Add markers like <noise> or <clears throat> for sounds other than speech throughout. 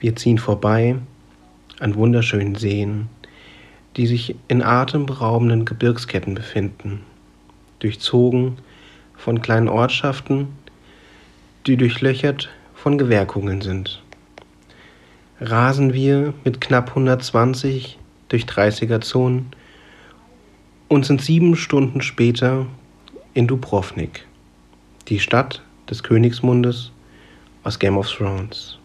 Wir ziehen vorbei an wunderschönen Seen, die sich in atemberaubenden Gebirgsketten befinden, durchzogen von kleinen Ortschaften, die durchlöchert von Gewerkungen sind. Rasen wir mit knapp 120 durch 30er Zonen und sind sieben Stunden später in Dubrovnik, die Stadt des Königsmundes aus Game of Thrones.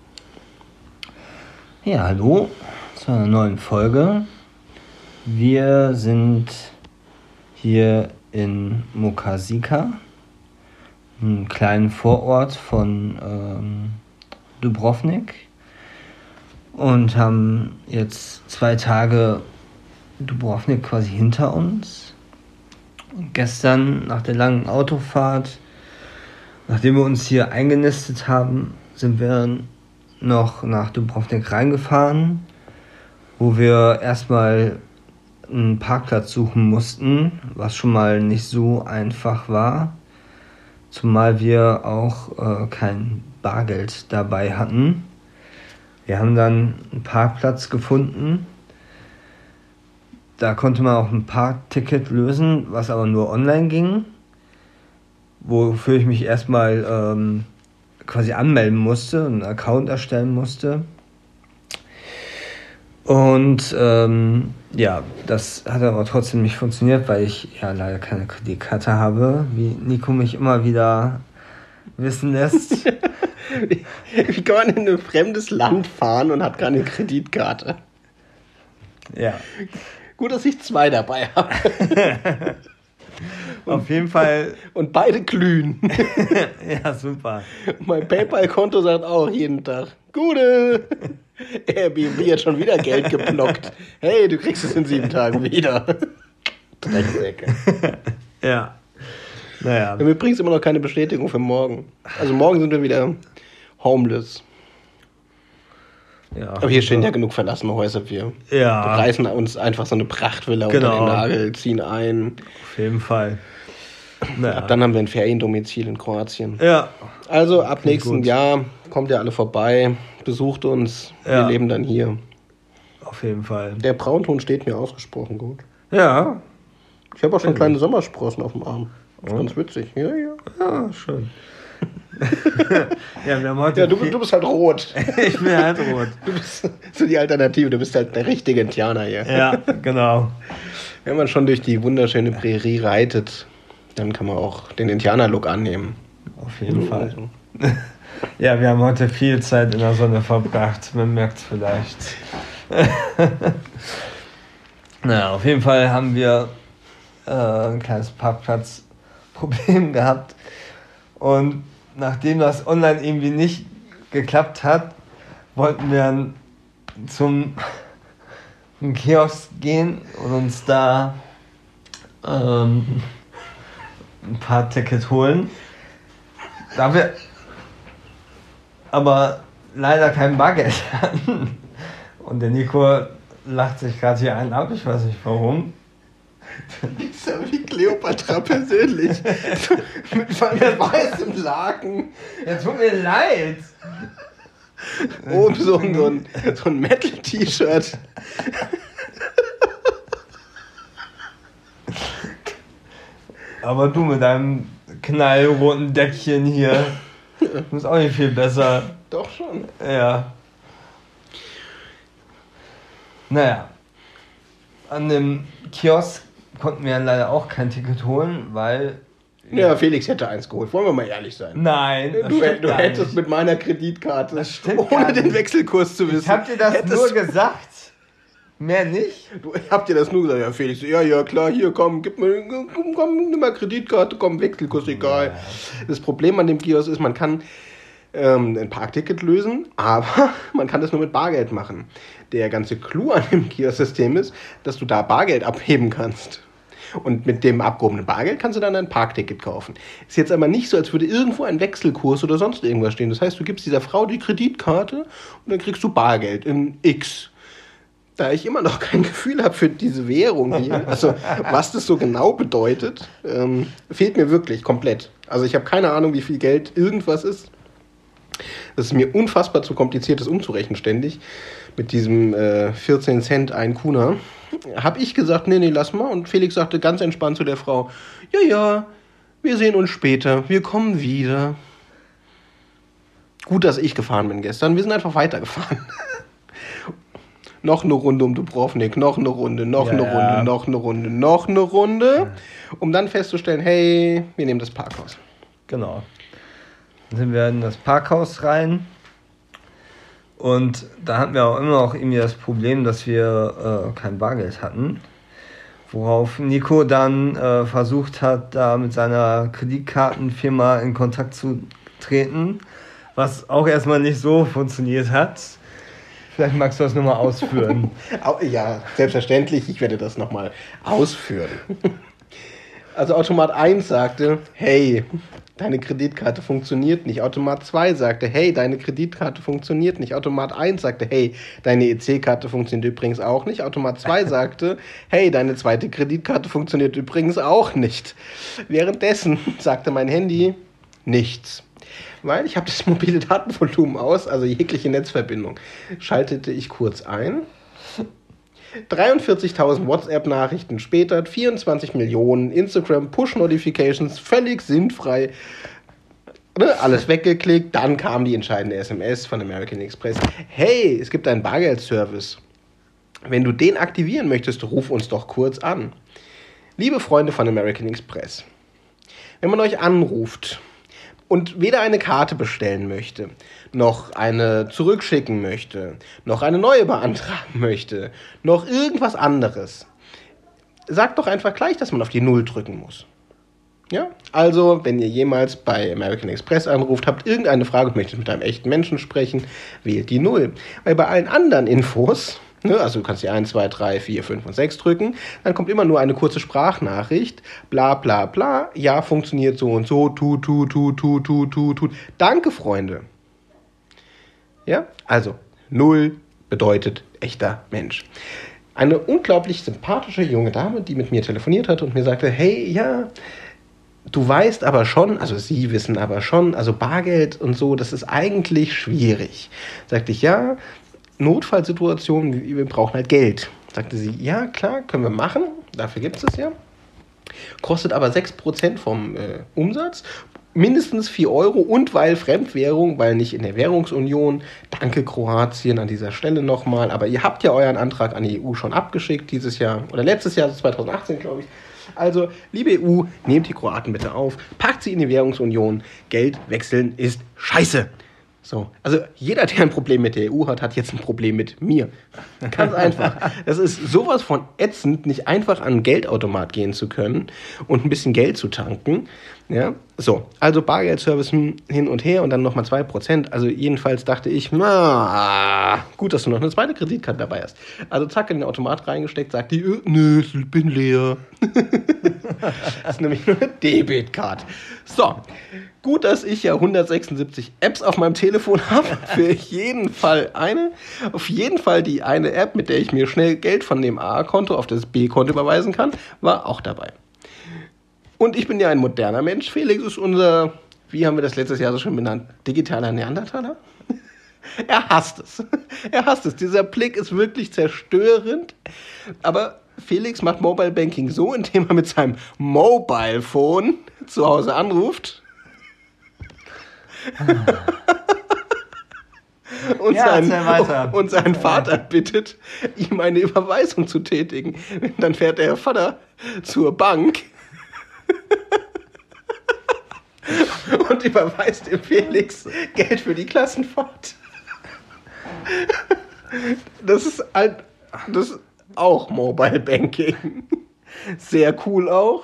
Ja, hallo zu einer neuen Folge. Wir sind hier in Mokasika, einem kleinen Vorort von ähm, Dubrovnik und haben jetzt zwei Tage Dubrovnik quasi hinter uns. Und gestern nach der langen Autofahrt, nachdem wir uns hier eingenistet haben, sind wir noch nach Dubrovnik reingefahren, wo wir erstmal einen Parkplatz suchen mussten, was schon mal nicht so einfach war, zumal wir auch äh, kein Bargeld dabei hatten. Wir haben dann einen Parkplatz gefunden. Da konnte man auch ein Parkticket lösen, was aber nur online ging. Wofür ich mich erstmal ähm, quasi anmelden musste, einen Account erstellen musste. Und ähm, ja, das hat aber trotzdem nicht funktioniert, weil ich ja leider keine Kreditkarte habe, wie Nico mich immer wieder wissen lässt. <laughs> Wie kann man in ein fremdes Land fahren und hat keine Kreditkarte? Ja. Gut, dass ich zwei dabei habe. <laughs> Auf jeden Fall. <laughs> Und beide glühen. <laughs> ja, super. Mein PayPal-Konto sagt auch jeden Tag: Gute! Airbnb hat schon wieder Geld geblockt. Hey, du kriegst es in sieben Tagen wieder. Drecksäcke. <laughs> Ja. Naja. Und mir bringst immer noch keine Bestätigung für morgen. Also morgen sind wir wieder homeless. Ja. Aber hier stehen ja genug verlassene Häuser. Wir Ja. reißen uns einfach so eine Prachtvilla unter Genau. den Nagel, ziehen ein. Auf jeden Fall. Naja. Ab dann haben wir ein Feriendomizil in Kroatien. ja. Also ab Klingt nächsten gut. Jahr kommt ihr alle vorbei, besucht uns. Wir Ja. leben dann hier. Auf jeden Fall. Der Braunton steht mir ausgesprochen gut. Ja. Ich habe auch schon kleine Sommersprossen auf dem Arm. Das ist ganz witzig. Ja, ja. Ja, schön. <laughs> ja, wir haben heute. Ja, du, du bist halt rot. <laughs> ich bin halt rot. Du bist so die Alternative. Du bist halt der richtige Indianer hier. Ja, genau. Wenn man schon durch die wunderschöne Prärie reitet, dann kann man auch den Indianer-Look annehmen. Auf jeden Fall. Ja, wir haben heute viel Zeit in der Sonne verbracht. Man merkt es vielleicht. <laughs> naja, auf jeden Fall haben wir äh, ein kleines Parkplatzproblem <laughs> gehabt. Und nachdem das online irgendwie nicht geklappt hat, wollten wir dann zum Kiosk gehen und uns da ähm, ein paar Tickets holen. Da wir aber leider kein Bargeld hatten. <laughs> Und der Nico lacht sich gerade hier einen ab, ich weiß nicht warum. Ist ja wie Cleopatra persönlich. mit, mit weißem Laken. Ja, tut mir leid. Oben so ein, so ein Metal-T-Shirt. Aber du mit deinem knallroten Deckchen hier, <laughs> du bist auch nicht viel besser. Doch schon. Ja. Naja. An dem Kiosk konnten wir leider auch kein Ticket holen, weil. Ja, Felix hätte eins geholt. Wollen wir mal ehrlich sein. Nein, Du, du hättest nicht. mit meiner Kreditkarte, Das ohne den. Wechselkurs zu wissen. Ich hab dir das nur gesagt. Mehr nicht? Du, ich hab dir das nur gesagt, ja Felix, ja, ja, klar, hier, komm, gib mir, komm, komm, nimm mal Kreditkarte, komm, Wechselkurs, egal. Das Problem an dem Kiosk ist, man kann ähm, ein Parkticket lösen, aber <laughs> man kann das nur mit Bargeld machen. Der ganze Clou an dem Kiosk-System ist, dass du da Bargeld abheben kannst. Und mit dem abgehobenen Bargeld kannst du dann ein Parkticket kaufen. Ist jetzt aber nicht so, als würde irgendwo ein Wechselkurs oder sonst irgendwas stehen. Das heißt, du gibst dieser Frau die Kreditkarte und dann kriegst du Bargeld in X. Da ich immer noch kein Gefühl habe für diese Währung hier, also was das so genau bedeutet, ähm, fehlt mir wirklich komplett. Also ich habe keine Ahnung, wie viel Geld irgendwas ist. Das ist mir unfassbar zu kompliziert, das umzurechnen ständig. Mit diesem äh, 14 Cent ein Kuna. Hab ich gesagt, nee, nee, lass mal. Und Felix sagte ganz entspannt zu der Frau, ja, ja, wir sehen uns später, wir kommen wieder. Gut, dass ich gefahren bin gestern. Wir sind einfach weitergefahren. <laughs> noch eine Runde um Dubrovnik, noch eine Runde, noch ja, eine Runde, ja. noch eine Runde, noch eine Runde, um dann festzustellen, hey, wir nehmen das Parkhaus. Genau. Dann sind wir in das Parkhaus rein und da hatten wir auch immer noch irgendwie das Problem, dass wir äh, kein Bargeld hatten. Worauf Nico dann äh, versucht hat, da mit seiner Kreditkartenfirma in Kontakt zu treten, was auch erstmal nicht so funktioniert hat. Vielleicht magst du das nochmal ausführen. <laughs> ja, selbstverständlich, ich werde das nochmal ausführen. <laughs> Also Automat 1 sagte, hey, deine Kreditkarte funktioniert nicht. Automat 2 sagte, hey, deine Kreditkarte funktioniert nicht. Automat 1 sagte, hey, deine EC-Karte funktioniert übrigens auch nicht. Automat 2 <laughs> sagte, hey, deine zweite Kreditkarte funktioniert übrigens auch nicht. Währenddessen sagte mein Handy nichts. Weil ich habe das <laughs> mobile Datenvolumen aus, also jegliche Netzverbindung, schaltete ich kurz ein 43.000 WhatsApp-Nachrichten später, 24 Millionen Instagram Push-Notifications, völlig sinnfrei. Ne, alles weggeklickt, dann kam die entscheidende SMS von American Express. Hey, es gibt einen Bargeldservice. Wenn du den aktivieren möchtest, ruf uns doch kurz an. Liebe Freunde von American Express, wenn man euch anruft und weder eine Karte bestellen möchte, noch eine zurückschicken möchte, noch eine neue beantragen möchte, noch irgendwas anderes, sagt doch einfach gleich, dass man auf die Null drücken muss. Ja? Also, wenn ihr jemals bei American Express anruft, habt irgendeine Frage und möchtet mit einem echten Menschen sprechen, wählt die Null. Weil bei allen anderen Infos? Also du kannst die 1, 2, 3, 4, 5 und 6 drücken. Dann kommt immer nur eine kurze Sprachnachricht. Bla bla bla. Ja, funktioniert so und so. Tu, tu, tu, tu, tu, tu, tu. Danke, Freunde. Ja, also 0 bedeutet echter Mensch. Eine unglaublich sympathische junge Dame, die mit mir telefoniert hat und mir sagte, hey, ja, du weißt aber schon, also sie wissen aber schon, also Bargeld und so, das ist eigentlich schwierig. Sagte ich, ja, Notfallsituationen, wir brauchen halt Geld. Sagte sie, ja, klar, können wir machen, dafür gibt es es ja. Kostet aber 6% vom äh, Umsatz, mindestens 4 Euro und weil Fremdwährung, weil nicht in der Währungsunion. Danke Kroatien an dieser Stelle nochmal, aber ihr habt ja euren Antrag an die EU schon abgeschickt dieses Jahr oder letztes Jahr, 2018 glaube ich. Also, liebe EU, nehmt die Kroaten bitte auf, packt sie in die Währungsunion. Geld wechseln ist scheiße. So, also jeder, der ein Problem mit der EU hat, hat jetzt ein Problem mit mir. Ganz einfach. Das ist sowas von ätzend, nicht einfach an einen Geldautomat gehen zu können und ein bisschen Geld zu tanken. Ja, so, also Bargeldservice hin und her und dann nochmal 2%. Also jedenfalls dachte ich, na, gut, dass du noch eine zweite Kreditkarte dabei hast. Also zack, in den Automat reingesteckt, sagt die, äh, nö, ich bin leer. <laughs> das ist nämlich nur eine Debitkarte. So, Gut, dass ich ja 176 Apps auf meinem Telefon <laughs> habe. Für jeden Fall eine. Auf jeden Fall die eine App, mit der ich mir schnell Geld von dem A-Konto auf das B-Konto überweisen kann, war auch dabei. Und ich bin ja ein moderner Mensch. Felix ist unser, wie haben wir das letztes Jahr so schon benannt, digitaler Neandertaler? <laughs> er hasst es. <laughs> Er hasst es. Dieser Blick ist wirklich zerstörend. Aber Felix macht Mobile Banking so, indem er mit seinem Mobile Phone zu Hause anruft und, ja, seinen, <laughs> und seinen Vater bittet, ihm eine Überweisung zu tätigen. Dann fährt der Vater zur Bank <laughs> und überweist dem Felix Geld für die Klassenfahrt. Das ist, ein, das ist auch Mobile Banking. Sehr cool auch.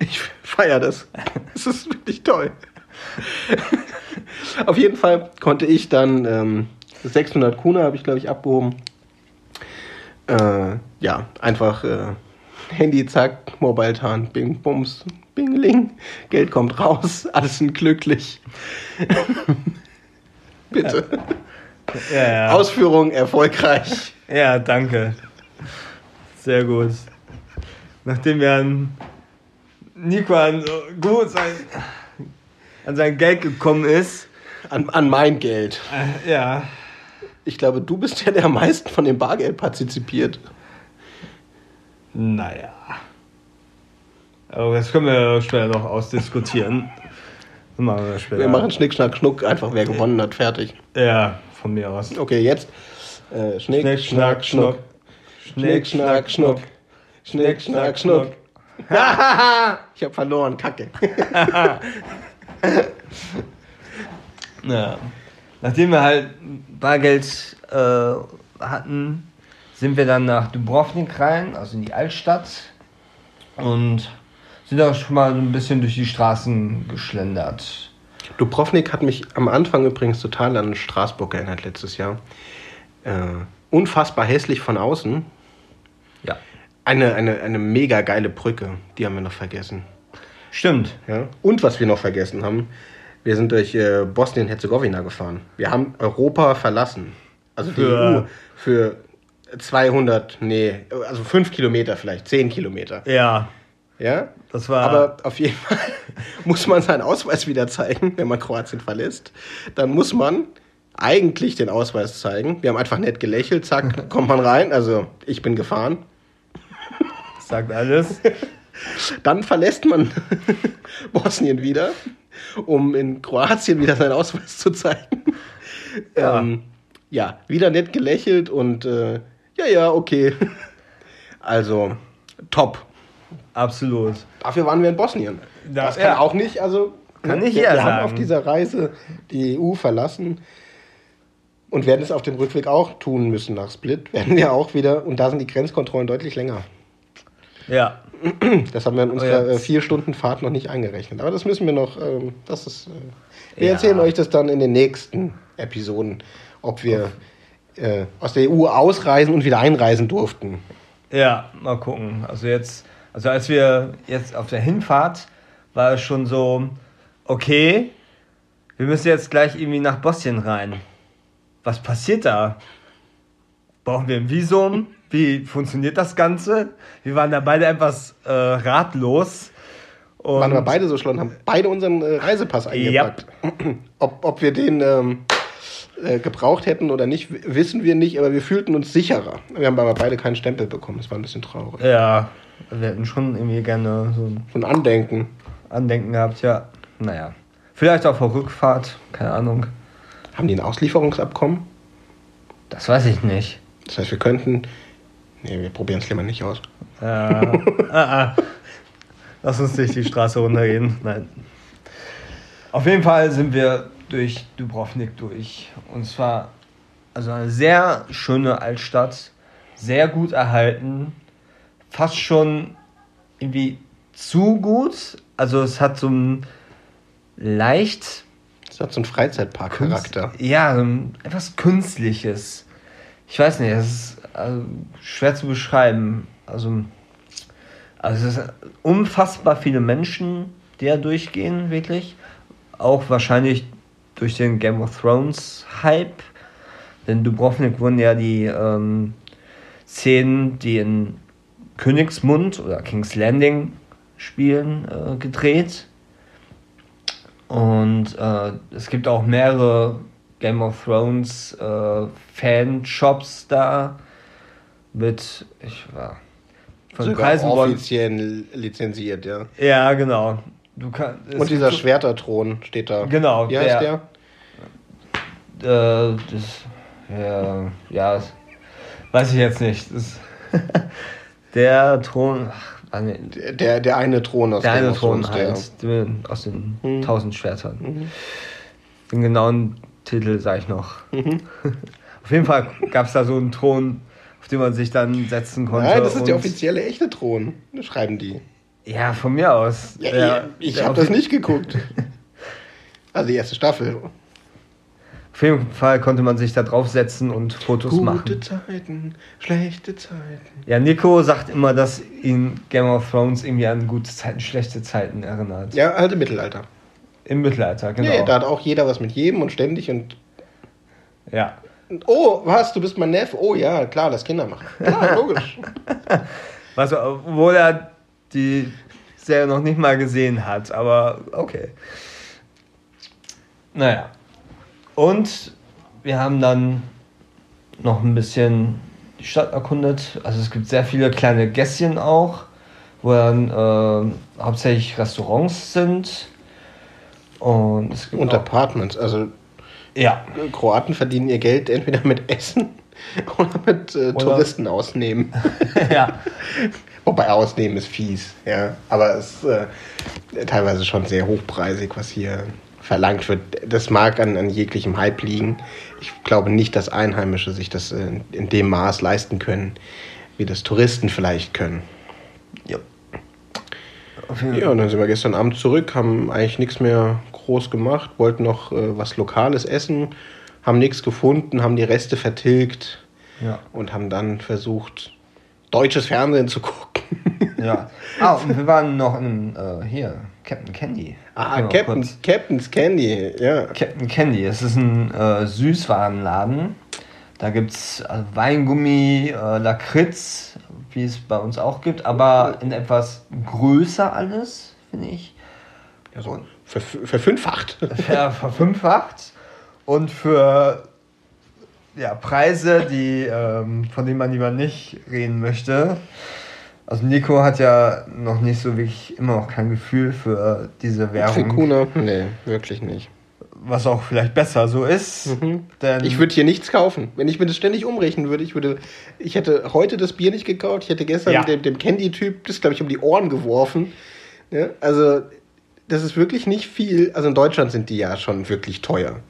Ich feiere das. Es ist wirklich toll. <laughs> Auf jeden Fall konnte ich dann ähm, 600 Kuna habe ich glaube ich abgehoben. Äh, ja, einfach äh, Handy, zack, Mobile Tarn, Bing, Bums, Bingling, Geld kommt raus, <laughs> alles sind glücklich. <laughs> Bitte. Ja, ja. Ausführung erfolgreich. Ja, danke. Sehr gut. Nachdem wir an Nico an so gut sein an sein Geld gekommen ist, An, an mein Geld. Äh, ja. Ich glaube, du bist der, der am meisten von dem Bargeld partizipiert. Naja. Aber das können wir später noch ausdiskutieren. Das machen wir später. Wir machen Schnick, Schnack, Schnuck, einfach wer gewonnen hat, fertig. Ja, von mir aus. Okay, jetzt. Äh, Schnick, Schnack, Schnuck. Schnick, Schnack, Schnuck. Schnick, Schnack, Schnuck. <laughs> ich habe verloren, Kacke. <laughs> <laughs> Ja. Nachdem wir halt Bargeld äh, hatten, sind wir dann nach Dubrovnik rein, also in die Altstadt. Und sind auch schon mal so ein bisschen durch die Straßen geschlendert. Dubrovnik hat mich am Anfang übrigens total an Straßburg erinnert letztes Jahr. Äh, unfassbar hässlich von außen. Ja. Eine, eine, eine mega geile Brücke, die haben wir noch vergessen. Stimmt. Ja? Und was wir noch vergessen haben, wir sind durch äh, Bosnien-Herzegowina gefahren. Wir haben Europa verlassen. Also die Für- EU für 200, nee, also 5 Kilometer vielleicht, 10 Kilometer. Ja, Ja? das war. Aber auf jeden Fall <laughs> muss man seinen Ausweis wieder zeigen, wenn man Kroatien verlässt. Dann muss man eigentlich den Ausweis zeigen. Wir haben einfach nett gelächelt, zack, <laughs> kommt man rein. Also ich bin gefahren. sagt alles. Dann verlässt man <laughs> Bosnien wieder, um in Kroatien wieder seinen Ausweis zu zeigen. Ja. Ähm, ja, wieder nett gelächelt und äh, ja, ja, okay. <laughs> Also, top. Absolut. Dafür waren wir in Bosnien. Da- das kann ja. auch nicht, also Kann ne, nicht wir, jeder wir haben auf dieser Reise die EU verlassen und werden es auf dem Rückweg auch tun müssen nach Split. Werden wir auch wieder, und da sind die Grenzkontrollen deutlich länger. Ja. Das haben wir in unserer Oh ja. äh, vier Stunden Fahrt noch nicht eingerechnet. Aber das müssen wir noch, ähm, das ist, äh, wir Ja. erzählen euch das dann in den nächsten Episoden, ob wir äh, aus der EU ausreisen und wieder einreisen durften. Ja, mal gucken. Also jetzt, also als wir jetzt auf der Hinfahrt war es schon so, okay, wir müssen jetzt gleich irgendwie nach Bosnien rein. Was passiert da? Brauchen wir ein Visum? Wie funktioniert das Ganze? Wir waren da beide etwas äh, ratlos. Und waren wir beide so schlau und haben beide unseren äh, Reisepass eingepackt. <clears throat> Ob, ob wir den ähm, äh, gebraucht hätten oder nicht, wissen wir nicht, aber wir fühlten uns sicherer. Wir haben aber beide keinen Stempel bekommen, das war ein bisschen traurig. Ja, wir hätten schon irgendwie gerne so ein So ein Andenken. Andenken gehabt, ja. Naja. Vielleicht auf der Rückfahrt, keine Ahnung. Haben die ein Auslieferungsabkommen? Das weiß ich nicht. Das heißt, wir könnten. Nee, wir probieren es lieber nicht aus. Äh, ah, ah. Lass uns nicht die Straße runtergehen. Nein. Auf jeden Fall sind wir durch Dubrovnik durch. Und zwar also eine sehr schöne Altstadt, sehr gut erhalten, fast schon irgendwie zu gut. Also es hat so ein leicht Das hat so einen Freizeitpark-Charakter. Ja, so ein- etwas Künstliches. Ich weiß nicht, es ist also, schwer zu beschreiben. Also, also es sind unfassbar viele Menschen, die da durchgehen, wirklich. Auch wahrscheinlich durch den Game of Thrones Hype. Denn Dubrovnik wurden ja die ähm, Szenen, die in Königsmund oder King's Landing spielen, äh, gedreht. Und äh, es gibt auch mehrere Game of Thrones äh, Fanshops da mit, ich war von Sogar Preisen wollen. offiziell lizenziert, ja. Ja, genau. Du kann, Und dieser gibt Schwerterthron steht da. Genau, Wie heißt der? so- äh, das, ja, ja, das weiß ich jetzt nicht. Das, <laughs> der Thron, ach, ah, nee, Der, der eine Thron aus der eine Thron der- halt, der aus den Mhm. tausend Schwertern. Mhm. Den genauen Titel sage ich noch. Mhm. <laughs> Auf jeden Fall gab es da so einen Thron, auf den man sich dann setzen konnte. Nein, das ist der offizielle echte Thron, schreiben die. Ja, von mir aus. Ja, Der- ich habe das nicht geguckt. <laughs> Also die erste Staffel. Auf jeden Fall konnte man sich da draufsetzen und Fotos Gute machen. Zeiten, schlechte Zeiten. Ja, Nico sagt immer, dass ihn Game of Thrones irgendwie an gute Zeiten, schlechte Zeiten erinnert. Ja, alte Mittelalter. Im Mittelalter, genau. Nee, da hat auch jeder was mit jedem und ständig und. ja. Oh, was, du bist mein Neffe? Oh ja, klar, das Kinder machen. Klar, <laughs> logisch. Was, obwohl er die Serie noch nicht mal gesehen hat, aber okay. Naja. Und wir haben dann noch ein bisschen die Stadt erkundet. Also es gibt sehr viele kleine Gässchen auch, wo dann äh, hauptsächlich Restaurants sind. Und, es gibt Und Apartments. Also ja. Kroaten verdienen ihr Geld entweder mit Essen <laughs> oder mit äh, Oder- Touristen ausnehmen. <laughs> ja. Wobei ausnehmen ist fies, ja. Aber es ist äh, teilweise schon sehr hochpreisig, was hier verlangt wird. Das mag an, an jeglichem Hype liegen. Ich glaube nicht, dass Einheimische sich das äh, in dem Maß leisten können, wie das Touristen vielleicht können. ja. Ja, und dann sind wir gestern Abend zurück, haben eigentlich nichts mehr groß gemacht, wollten noch äh, was Lokales essen, haben nichts gefunden, haben die Reste vertilgt Ja. und haben dann versucht, deutsches Fernsehen zu gucken. ja. Ah, und wir waren noch in, äh, hier, Captain Candy. Ah, Captain, kurz- Captain's Candy, ja. Captain Candy, es ist ein äh, Süßwarenladen. Da gibt es äh, Weingummi, äh, Lakritz, wie es bei uns auch gibt, aber in etwas größer alles, finde ich. Also ver verfünffacht. Ver verfünffacht. Und für ja, Preise, die, ähm, von denen man lieber nicht reden möchte. Also Nico hat ja noch nicht so wirklich immer noch kein Gefühl für diese Für Währung. Kuna? Nee, wirklich nicht. Was auch vielleicht besser so ist. Denn Ich würde hier nichts kaufen. Wenn ich mir das ständig umrechnen würde, ich würde, ich hätte heute das Bier nicht gekauft, ich hätte gestern Ja. dem, dem Candy-Typ das, glaube ich, um die Ohren geworfen. Ja, also, das ist wirklich nicht viel. Also in Deutschland sind die ja schon wirklich teuer.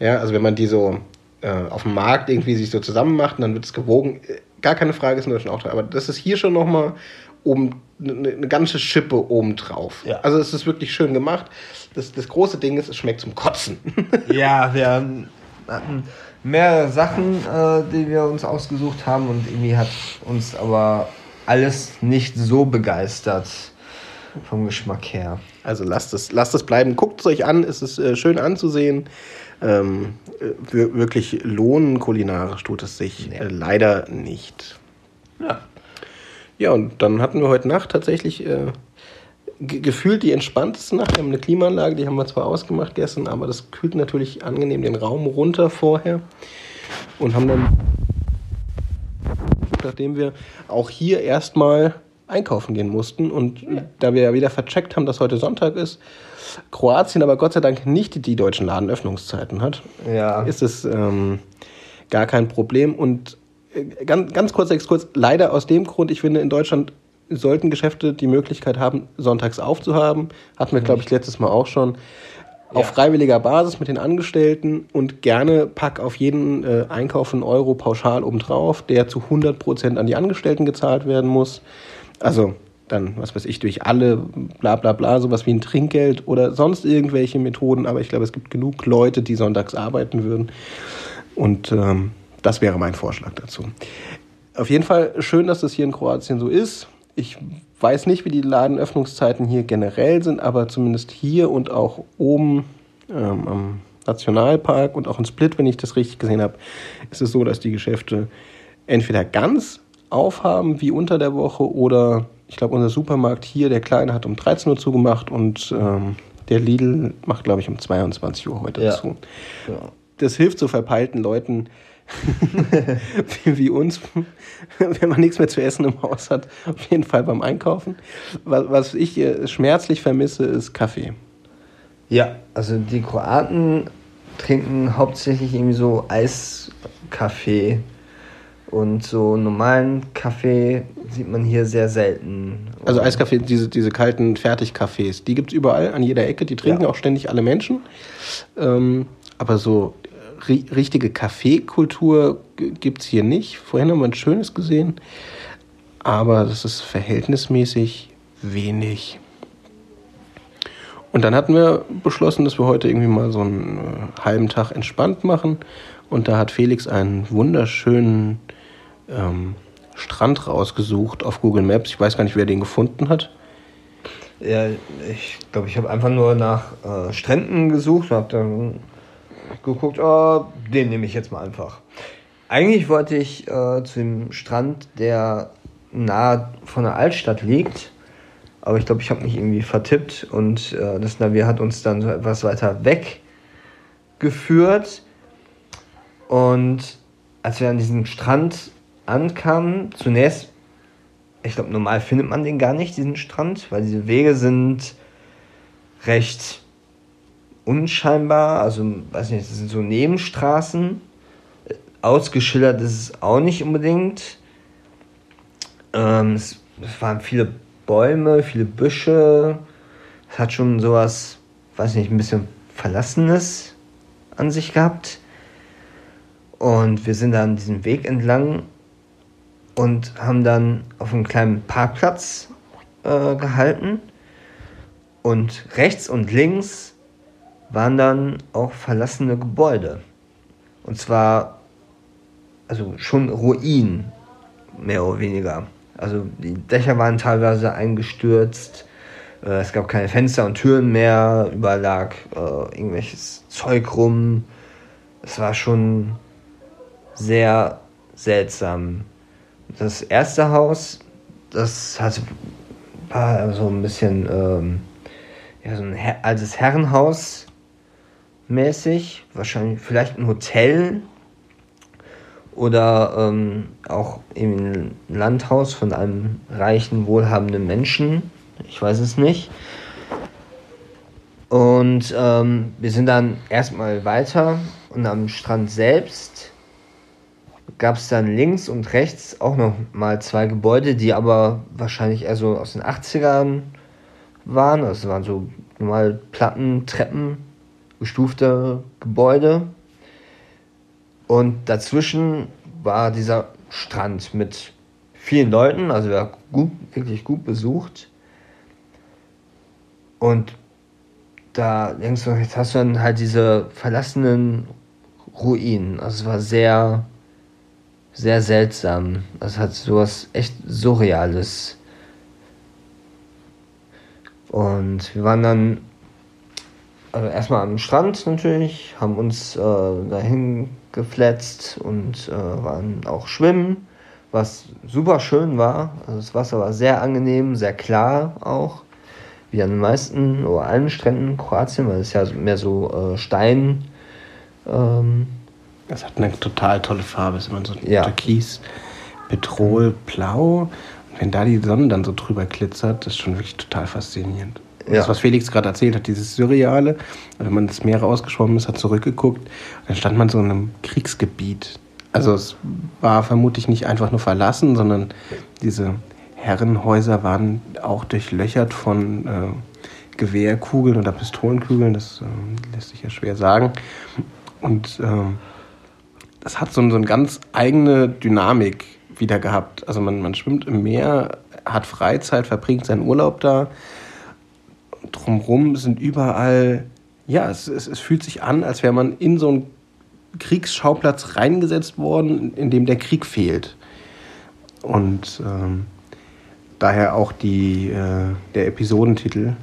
Ja, also wenn man die so äh, auf dem Markt irgendwie sich so zusammen macht und dann wird es gewogen, äh, gar keine Frage, ist in Deutschland auch teuer. Aber das ist hier schon nochmal um eine, eine ganze Schippe obendrauf. Ja. Also es ist wirklich schön gemacht. Das, das große Ding ist, es schmeckt zum Kotzen. <laughs> Ja, wir hatten mehrere Sachen, äh, die wir uns ausgesucht haben und irgendwie hat uns aber alles nicht so begeistert vom Geschmack her. Also lasst es, lasst es bleiben. Guckt es euch an, es ist äh, schön anzusehen. Ähm, äh, wir- wirklich lohnen kulinarisch tut es sich Nee. äh, leider nicht. Ja. Ja, und dann hatten wir heute Nacht tatsächlich äh, ge- gefühlt die entspannteste Nacht. Wir haben eine Klimaanlage, die haben wir zwar ausgemacht gestern, aber das kühlt natürlich angenehm den Raum runter vorher. Und haben dann, nachdem wir auch hier erstmal einkaufen gehen mussten und da wir ja wieder vercheckt haben, dass heute Sonntag ist, Kroatien aber Gott sei Dank nicht die deutschen Ladenöffnungszeiten hat, Ja. ist es ähm, gar kein Problem. Und äh, ganz, ganz kurzer Exkurs, leider aus dem Grund, ich finde, in Deutschland sollten Geschäfte die Möglichkeit haben, sonntags aufzuhaben. Hatten wir, glaube ich, letztes Mal auch schon. Auf Ja. freiwilliger Basis mit den Angestellten und gerne pack auf jeden äh, Einkauf einen Euro pauschal obendrauf, der zu 100% an die Angestellten gezahlt werden muss. Also dann, was weiß ich, durch alle bla bla bla, sowas wie ein Trinkgeld oder sonst irgendwelche Methoden. Aber ich glaube, es gibt genug Leute, die sonntags arbeiten würden. Und ähm, das wäre mein Vorschlag dazu. Auf jeden Fall schön, dass das hier in Kroatien so ist. Ich weiß nicht, wie die Ladenöffnungszeiten hier generell sind, aber zumindest hier und auch oben ähm, am Nationalpark und auch in Split, wenn ich das richtig gesehen habe, ist es so, dass die Geschäfte entweder ganz aufhaben wie unter der Woche oder ich glaube, unser Supermarkt hier, der Kleine, hat um 13 Uhr zugemacht und ähm, der Lidl macht, glaube ich, um 22 Uhr heute Ja. zu ja. das hilft so verpeilten Leuten <laughs> wie, wie uns, <laughs> wenn man nichts mehr zu essen im Haus hat, auf jeden Fall beim Einkaufen. Was, was ich äh, schmerzlich vermisse, ist Kaffee. Ja, also die Kroaten trinken hauptsächlich irgendwie so Eiskaffee und so normalen Kaffee sieht man hier sehr selten. Also Eiskaffee, diese, diese kalten Fertigkaffees, die gibt es überall an jeder Ecke, die trinken Ja. auch ständig alle Menschen. Ähm, aber so ri richtige Kaffeekultur gibt es hier nicht. Vorhin haben wir ein schönes gesehen, aber das ist verhältnismäßig wenig. Und dann hatten wir beschlossen, dass wir heute irgendwie mal so einen äh, halben Tag entspannt machen. Und da hat Felix einen wunderschönen ähm, Strand rausgesucht auf Google Maps. Ich weiß gar nicht, wer den gefunden hat. Ja, ich glaube, ich habe einfach nur nach äh, Stränden gesucht und habe dann geguckt, oh, den nehme ich jetzt mal einfach. Eigentlich wollte ich äh, zu dem Strand, der nahe von der Altstadt liegt, aber ich glaube, ich habe mich irgendwie vertippt und äh, das Navi hat uns dann so etwas weiter weg geführt. Und als wir an diesem Strand ankamen, zunächst, ich glaube, normal findet man den gar nicht, diesen Strand, weil diese Wege sind recht unscheinbar, also, weiß nicht, das sind so Nebenstraßen. Ausgeschildert ist es auch nicht unbedingt. Ähm, es, es waren viele Bäume, viele Büsche. Es hat schon sowas, weiß nicht, ein bisschen Verlassenes an sich gehabt. Und wir sind dann diesen Weg entlang und haben dann auf einem kleinen Parkplatz äh, gehalten. Und rechts und links waren dann auch verlassene Gebäude. Und zwar, also schon Ruinen, mehr oder weniger. Also die Dächer waren teilweise eingestürzt. Äh, es gab keine Fenster und Türen mehr. Überall lag äh, irgendwelches Zeug rum. Es war schon sehr seltsam. Das erste Haus, das hatte, war so ein bisschen ähm, ja, so ein Her altes Herrenhaus mäßig, wahrscheinlich vielleicht ein Hotel oder ähm, auch ein Landhaus von einem reichen, wohlhabenden Menschen. Ich weiß es nicht. Und ähm, wir sind dann erstmal weiter und am Strand selbst gab es dann links und rechts auch noch mal zwei Gebäude, die aber wahrscheinlich eher so aus den 80ern waren. Das waren so normal Platten, Treppen, gestufte Gebäude. Und dazwischen war dieser Strand mit vielen Leuten, also war gut, wirklich gut besucht. Und da denkst du, jetzt hast du dann halt diese verlassenen Ruinen. Also es war sehr sehr seltsam. Es hat sowas echt Surreales. Und wir waren dann also erstmal am Strand natürlich, haben uns äh, dahin gefletzt und äh, waren auch schwimmen, was super schön war. Also das Wasser war sehr angenehm, sehr klar auch, wie an den meisten oder allen Stränden Kroatien, weil es ja mehr so äh, Stein. Ähm, das hat eine total tolle Farbe. Es ist immer so ja. Türkis, Petrol, Blau. Und wenn da die Sonne dann so drüber glitzert, das ist schon wirklich total faszinierend. Ja. Das, was Felix gerade erzählt hat, dieses Surreale, wenn man das Meer rausgeschwommen ist, hat zurückgeguckt, dann stand man so in einem Kriegsgebiet. Also es war vermutlich nicht einfach nur verlassen, sondern diese Herrenhäuser waren auch durchlöchert von äh, Gewehrkugeln oder Pistolenkugeln, das äh, lässt sich ja schwer sagen. Und äh, das hat so, so eine ganz eigene Dynamik wieder gehabt. Also man, man schwimmt im Meer, hat Freizeit, verbringt seinen Urlaub da. Drumherum sind überall, ja, es, es, es fühlt sich an, als wäre man in so einen Kriegsschauplatz reingesetzt worden, in dem der Krieg fehlt. Und ähm, daher auch die, äh, der Episodentitel.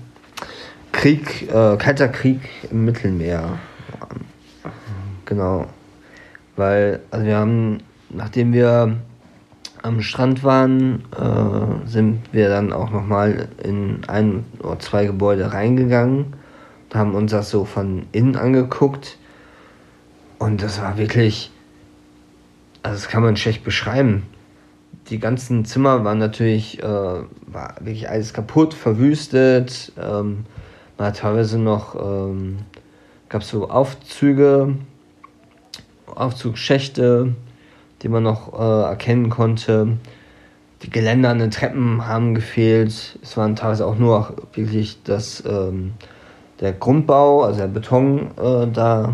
Krieg, äh, Kalter Krieg im Mittelmeer. Genau. Weil, also wir haben, nachdem wir am Strand waren, äh, sind wir dann auch nochmal in ein oder zwei Gebäude reingegangen und haben uns das so von innen angeguckt. Und das war wirklich, also das kann man schlecht beschreiben. Die ganzen Zimmer waren natürlich, äh, war wirklich alles kaputt, verwüstet. Ähm, man hat teilweise noch, ähm, gab so Aufzüge, Aufzugsschächte, die man noch äh, erkennen konnte. Die Geländer an den Treppen haben gefehlt. Es waren teilweise auch nur wirklich das, ähm, der Grundbau, also der Beton äh, da.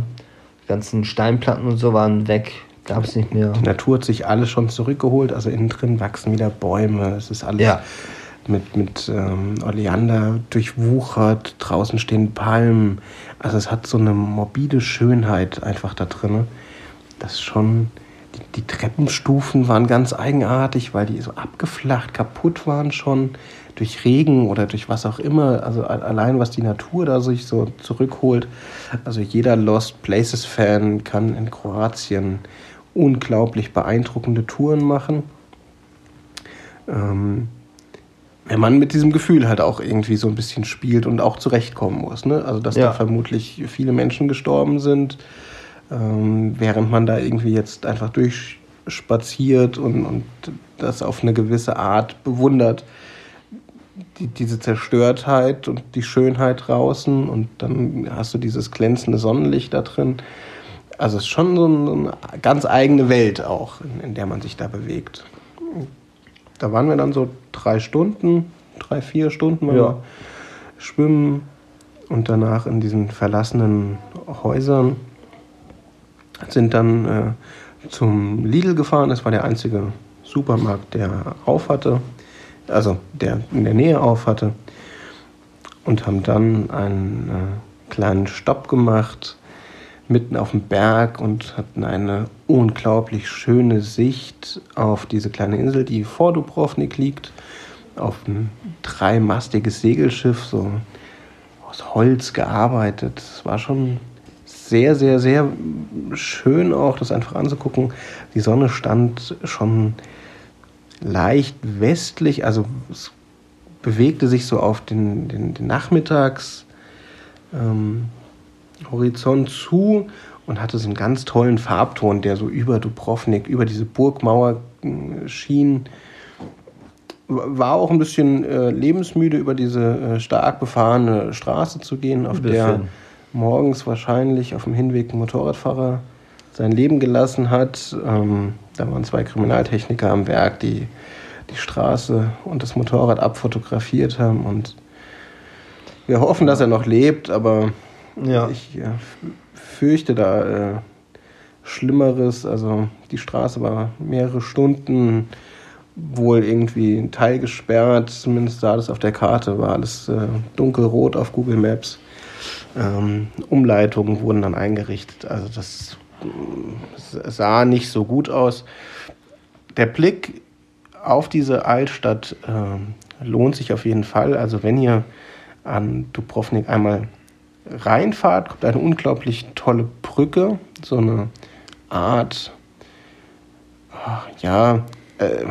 Die ganzen Steinplatten und so waren weg. Gab es nicht mehr. Die Natur hat sich alles schon zurückgeholt. Also innen drin wachsen wieder Bäume. Es ist alles ja. mit, mit ähm, Oleander durchwuchert. Draußen stehen Palmen. Also es hat so eine morbide Schönheit einfach da drin das schon, die, die, Treppenstufen waren ganz eigenartig, weil die so abgeflacht, kaputt waren schon durch Regen oder durch was auch immer. Also allein was die Natur da sich so zurückholt. Also jeder Lost Places Fan kann in Kroatien unglaublich beeindruckende Touren machen. Ähm, wenn man mit diesem Gefühl halt auch irgendwie so ein bisschen spielt und auch zurechtkommen muss. Ne? Also dass ja. da vermutlich viele Menschen gestorben sind ähm, während man da irgendwie jetzt einfach durchspaziert und, und das auf eine gewisse Art bewundert. Die, diese Zerstörtheit und die Schönheit draußen und dann hast du dieses glänzende Sonnenlicht da drin. Also es ist schon so eine ganz eigene Welt auch, in, in der man sich da bewegt. Da waren wir dann so drei Stunden, drei, vier Stunden ja. wir schwimmen und danach in diesen verlassenen Häusern sind dann äh, zum Lidl gefahren. Das war der einzige Supermarkt, der auf hatte, also der in der Nähe auf hatte. Und haben dann einen äh, kleinen Stopp gemacht mitten auf dem Berg und hatten eine unglaublich schöne Sicht auf diese kleine Insel, die vor Dubrovnik liegt, auf ein dreimastiges Segelschiff, so aus Holz gearbeitet. Es war schon sehr, sehr, sehr schön auch, das einfach anzugucken. Die Sonne stand schon leicht westlich, also es bewegte sich so auf den, den, den Nachmittags. Ähm, zu und hatte so einen ganz tollen Farbton, der so über Dubrovnik, über diese Burgmauer äh, schien. War auch ein bisschen äh, lebensmüde, über diese äh, stark befahrene Straße zu gehen, auf der morgens wahrscheinlich auf dem Hinweg ein Motorradfahrer sein Leben gelassen hat. Ähm, da waren zwei Kriminaltechniker am Werk, die die Straße und das Motorrad abfotografiert haben. Und wir hoffen, dass er noch lebt, aber ja. Ich äh, fürchte da äh, Schlimmeres. Also die Straße war mehrere Stunden wohl irgendwie ein Teil gesperrt. Zumindest sah das auf der Karte, war alles äh, dunkelrot auf Google Maps. Ähm, Umleitungen wurden dann eingerichtet. Also das äh, sah nicht so gut aus. Der Blick auf diese Altstadt äh, lohnt sich auf jeden Fall. Also wenn ihr an Dubrovnik einmal reinfahrt, kommt eine unglaublich tolle Brücke, so eine Art, ja, äh,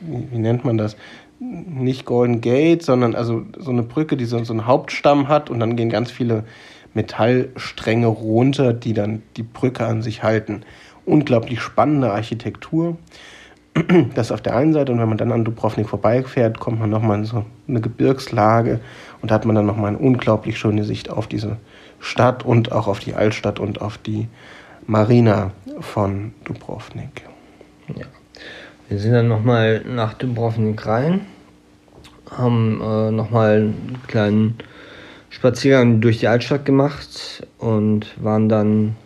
wie, wie, nennt man das? Nicht Golden Gate, sondern also so eine Brücke, die so, so einen Hauptstamm hat und dann gehen ganz viele Metallstränge runter, die dann die Brücke an sich halten. Unglaublich spannende Architektur. <clears throat> Das auf der einen Seite und wenn man dann an Dubrovnik vorbeifährt, kommt man nochmal in so eine Gebirgslage und hat man dann nochmal eine unglaublich schöne Sicht auf diese Stadt und auch auf die Altstadt und auf die Marina von Dubrovnik. Ja. Wir sind dann nochmal nach Dubrovnik rein, haben äh, nochmal einen kleinen Spaziergang durch die Altstadt gemacht und waren dann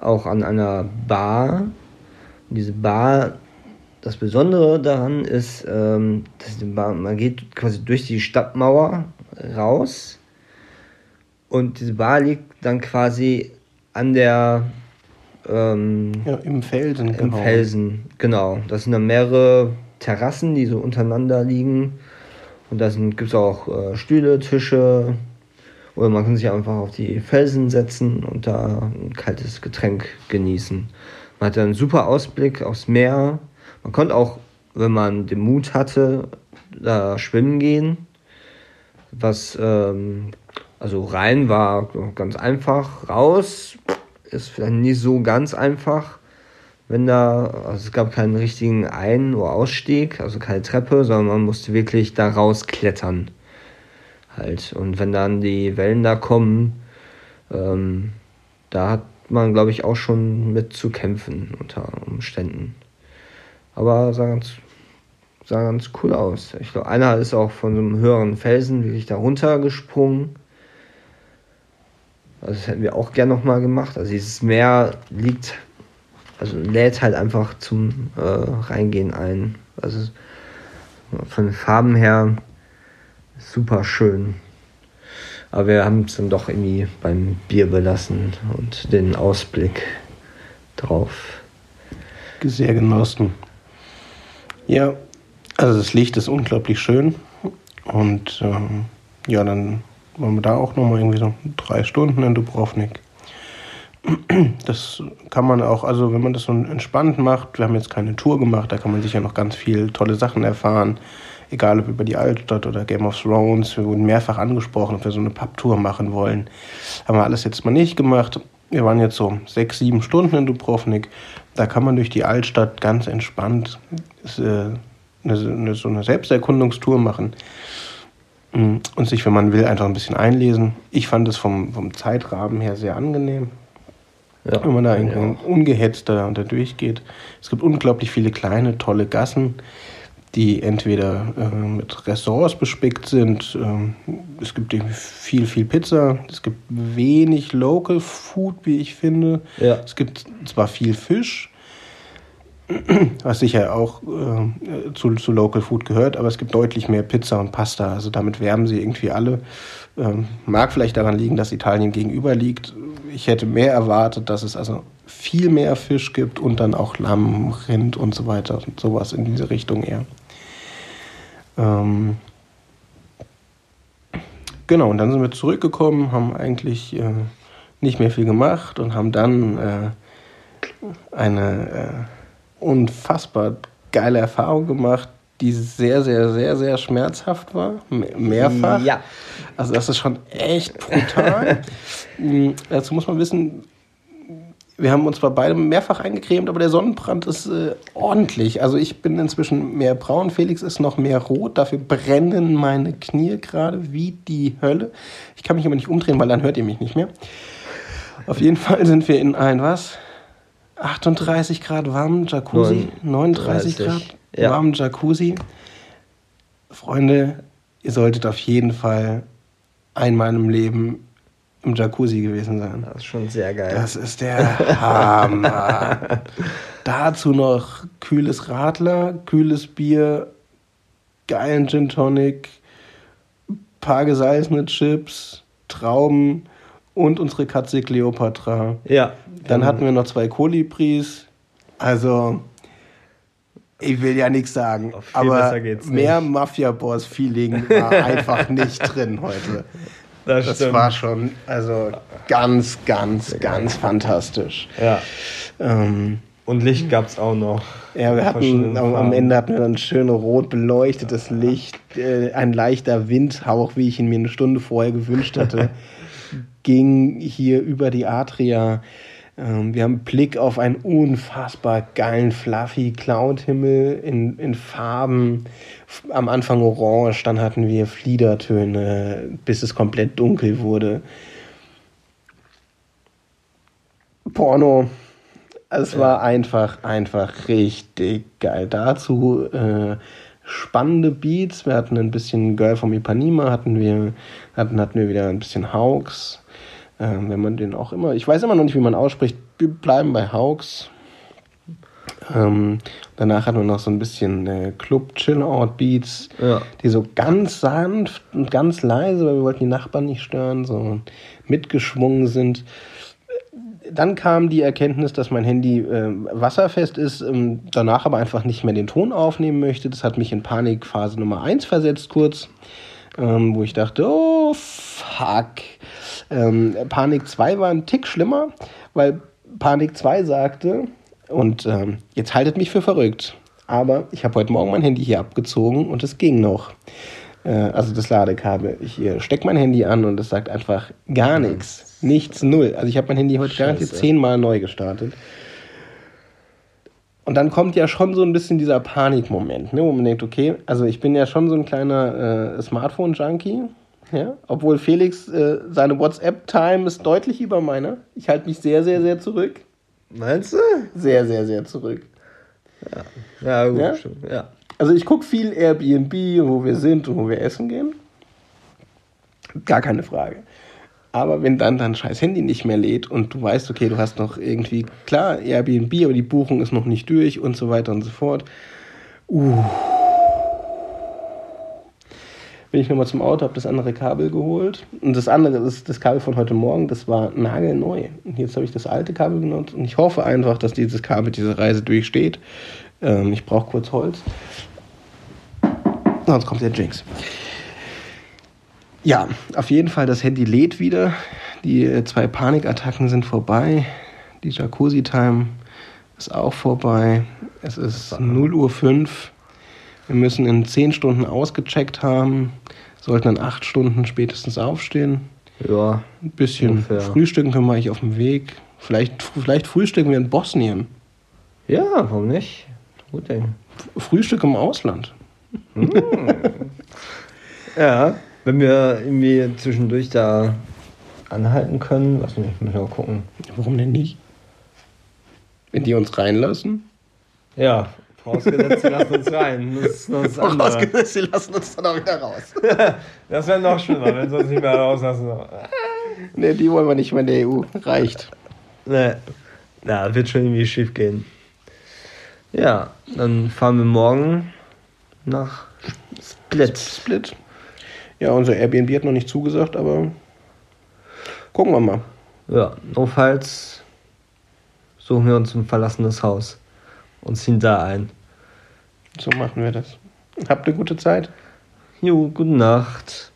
auch an einer Bar. diese Bar, das Besondere daran ist, ähm, dass Bar, man geht quasi durch die Stadtmauer raus und diese Bar liegt dann quasi an der ähm, ja, im Felsen. Im genau. Felsen, genau. Das sind dann mehrere Terrassen, die so untereinander liegen. Und da gibt es auch äh, Stühle, Tische. Oder man kann sich einfach auf die Felsen setzen und da ein kaltes Getränk genießen. Man hat einen super Ausblick aufs Meer. Man konnte auch, wenn man den Mut hatte, da schwimmen gehen was ähm, also rein war ganz einfach, raus ist vielleicht nicht so ganz einfach, wenn da, also es gab keinen richtigen Ein- oder Ausstieg, also keine Treppe, sondern man musste wirklich da rausklettern. Halt. Und wenn dann die Wellen da kommen, ähm, da hat man, glaube ich, auch schon mit zu kämpfen unter Umständen. Aber sah ganz sah ganz cool aus. Ich glaube, einer ist auch von so einem höheren Felsen wirklich da runtergesprungen. Also das hätten wir auch gern nochmal gemacht. Also dieses Meer liegt, also lädt halt einfach zum äh, Reingehen ein. Also von den Farben her super schön. Aber wir haben es dann doch irgendwie beim Bier belassen und den Ausblick drauf. Sehr genossen. Ja, also das Licht ist unglaublich schön. Und ähm, ja, dann waren wir da auch nochmal irgendwie so drei Stunden in Dubrovnik. Das kann man auch, also wenn man das so entspannt macht, wir haben jetzt keine Tour gemacht, da kann man sicher noch ganz viel tolle Sachen erfahren. Egal ob über die Altstadt oder Game of Thrones. Wir wurden mehrfach angesprochen, ob wir so eine Pub-Tour machen wollen. Haben wir alles jetzt mal nicht gemacht. wir waren jetzt so sechs, sieben Stunden in Dubrovnik. Da kann man durch die Altstadt ganz entspannt äh, so eine Selbsterkundungstour machen und sich, wenn man will, einfach ein bisschen einlesen. Ich fand es vom, vom Zeitrahmen her sehr angenehm. Ja, wenn man da ja. ungehetzt da, da durchgeht. Es gibt unglaublich viele kleine, tolle Gassen die entweder äh, mit Restaurants bespickt sind. Ähm, es gibt viel, viel Pizza. Es gibt wenig Local Food, wie ich finde. Ja. Es gibt zwar viel Fisch, was sicher auch äh, zu, zu Local Food gehört, aber es gibt deutlich mehr Pizza und Pasta. Also damit werben sie irgendwie alle. Ähm, mag vielleicht daran liegen, dass Italien gegenüber liegt. Ich hätte mehr erwartet, dass es also viel mehr Fisch gibt und dann auch Lamm, Rind und so weiter und sowas in diese Richtung eher. Ähm, genau, und dann sind wir zurückgekommen, haben eigentlich äh, nicht mehr viel gemacht und haben dann äh, eine äh, unfassbar geile Erfahrung gemacht, die sehr, sehr, sehr, sehr schmerzhaft war. Mehrfach. Ja. Also das ist schon echt brutal. Hm, <laughs> dazu muss man wissen, wir haben uns zwar beide mehrfach eingecremt, aber der Sonnenbrand ist äh, ordentlich. Also ich bin inzwischen mehr braun, Felix ist noch mehr rot. Dafür brennen meine Knie gerade wie die Hölle. Ich kann mich aber nicht umdrehen, weil dann hört ihr mich nicht mehr. Auf jeden Fall sind wir in ein, was? 38 Grad warmen Jacuzzi, 39 Grad ja. warmen Jacuzzi. Freunde, ihr solltet auf jeden Fall einmal im Leben im Jacuzzi gewesen sein. Das ist schon sehr geil. Das ist der Hammer. <laughs> Dazu noch kühles Radler, kühles Bier, geilen Gin Tonic, paar gesalzene Chips, Trauben und unsere Katze Cleopatra. Ja. Dann ähm, hatten wir noch zwei Kolibris. Also, ich will ja nichts sagen, aber mehr Mafia-Boss-Feeling war <laughs> einfach nicht drin heute. Das, das war schon, also ganz, ganz, ganz fantastisch. Ja. Ähm, und Licht gab es auch noch. Ja, wir hatten am, am, Ende hatten wir dann schön rot beleuchtetes Licht, äh, ein leichter Windhauch, wie ich ihn mir eine Stunde vorher gewünscht hatte, <laughs> ging hier über die Adria. Ähm, wir haben Blick auf einen unfassbar geilen, fluffy Cloud-Himmel in, in Farben. Am Anfang orange, dann hatten wir Fliedertöne, bis es komplett dunkel wurde. Porno. Es war einfach, einfach richtig geil. Dazu äh, spannende Beats. Wir hatten ein bisschen Girl from Ipanema, hatten wir, hatten, hatten wir wieder ein bisschen Hauks. Ähm, wenn man den auch immer, ich weiß immer noch nicht, wie man ausspricht, wir bleiben bei Hauks. Ähm, danach hatten wir noch so ein bisschen äh, Club-Chill-Out-Beats, ja. die so ganz sanft und ganz leise, weil wir wollten die Nachbarn nicht stören, so mitgeschwungen sind. Dann kam die Erkenntnis, dass mein Handy äh, wasserfest ist, ähm, danach aber einfach nicht mehr den Ton aufnehmen möchte. Das hat mich in Panikphase Nummer 1 versetzt kurz, ähm, wo ich dachte, oh fuck. Ähm, Panik 2 war ein Tick schlimmer, weil Panik 2 sagte, und ähm, jetzt haltet mich für verrückt, aber ich habe heute Morgen mein Handy hier abgezogen und es ging noch. Äh, also das Ladekabel. Ich äh, stecke mein Handy an und es sagt einfach gar nichts. Nichts, null. Also ich habe mein Handy heute garantiert zehnmal neu gestartet. Und dann kommt ja schon so ein bisschen dieser Panikmoment, ne, wo man denkt, okay, also ich bin ja schon so ein kleiner äh, Smartphone-Junkie. Ja? Obwohl Felix, äh, seine WhatsApp-Time ist deutlich über meiner. Ich halte mich sehr, sehr, sehr zurück. Meinst du? Sehr, sehr, sehr zurück. Ja, ja gut, ja? Stimmt. ja. Also ich gucke viel Airbnb, wo wir sind und wo wir essen gehen. Gar keine Frage. Aber wenn dann dein scheiß Handy nicht mehr lädt und du weißt, okay, du hast noch irgendwie, klar, Airbnb, aber die Buchung ist noch nicht durch und so weiter und so fort. Uh bin ich nochmal zum Auto, habe das andere Kabel geholt. Und das andere, das, das Kabel von heute Morgen, das war nagelneu. Und jetzt habe ich das alte Kabel benutzt und ich hoffe einfach, dass dieses Kabel diese Reise durchsteht. Ähm, ich brauche kurz Holz. Sonst kommt der Jinx. Ja, auf jeden Fall, das Handy lädt wieder. Die äh, zwei Panikattacken sind vorbei. Die Jacuzzi-Time ist auch vorbei. Es ist 0 Uhr 5. Wir müssen in 10 Stunden ausgecheckt haben sollten dann acht Stunden spätestens aufstehen. Ja. Ein bisschen ungefähr. frühstücken können wir eigentlich auf dem Weg. Vielleicht, vielleicht frühstücken wir in Bosnien. Ja, warum nicht? Gut, ey. Frühstück im Ausland. <laughs> Ja, wenn wir irgendwie zwischendurch da anhalten können, lass mich mal gucken. Warum denn nicht? Wenn die uns reinlassen? Ja, vorausgesetzt, sie lassen uns rein. Das ist das. Vorausgesetzt, sie lassen uns dann auch wieder raus. <laughs> Das wäre noch schlimmer, wenn sie uns nicht mehr rauslassen. ne, die wollen wir nicht mehr in der EU. Reicht. Ne, na, wird schon irgendwie schief gehen. Ja, dann fahren wir morgen nach Split. Split. Ja, unser Airbnb hat noch nicht zugesagt, aber gucken wir mal. Ja, notfalls suchen wir uns ein verlassenes Haus und ziehen da ein. So machen wir das. Habt eine gute Zeit. Jo, gute Nacht.